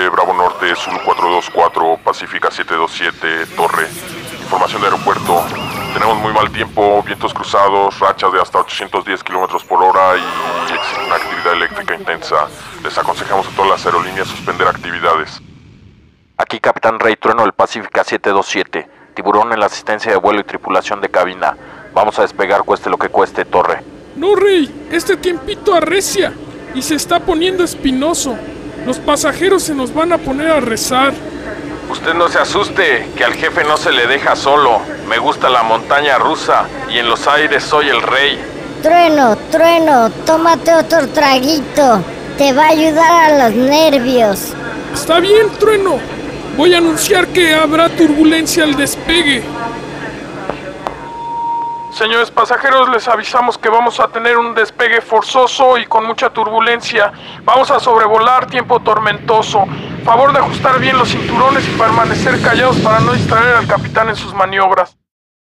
Este es Zulu 424, Pacífica 727, Torre. Información de aeropuerto. Tenemos muy mal tiempo, vientos cruzados, rachas de hasta 810 kilómetros por hora y existe una actividad eléctrica intensa. Les aconsejamos a todas las aerolíneas suspender actividades. Aquí Capitán Rey Trueno del Pacífica 727. Tiburón en la asistencia de vuelo y tripulación de cabina. Vamos a despegar cueste lo que cueste, Torre. No, Rey, este tiempito arrecia y se está poniendo espinoso. Los pasajeros se nos van a poner a rezar. Usted no se asuste, que al jefe no se le deja solo. Me gusta la montaña rusa y en los aires soy el rey. Trueno, trueno, tómate otro traguito. Te va a ayudar a los nervios. Está bien, trueno. Voy a anunciar que habrá turbulencia al despegue. Señores pasajeros, les avisamos que vamos a tener un despegue forzoso y con mucha turbulencia. Vamos a sobrevolar tiempo tormentoso. Favor de ajustar bien los cinturones y permanecer callados para no distraer al capitán en sus maniobras.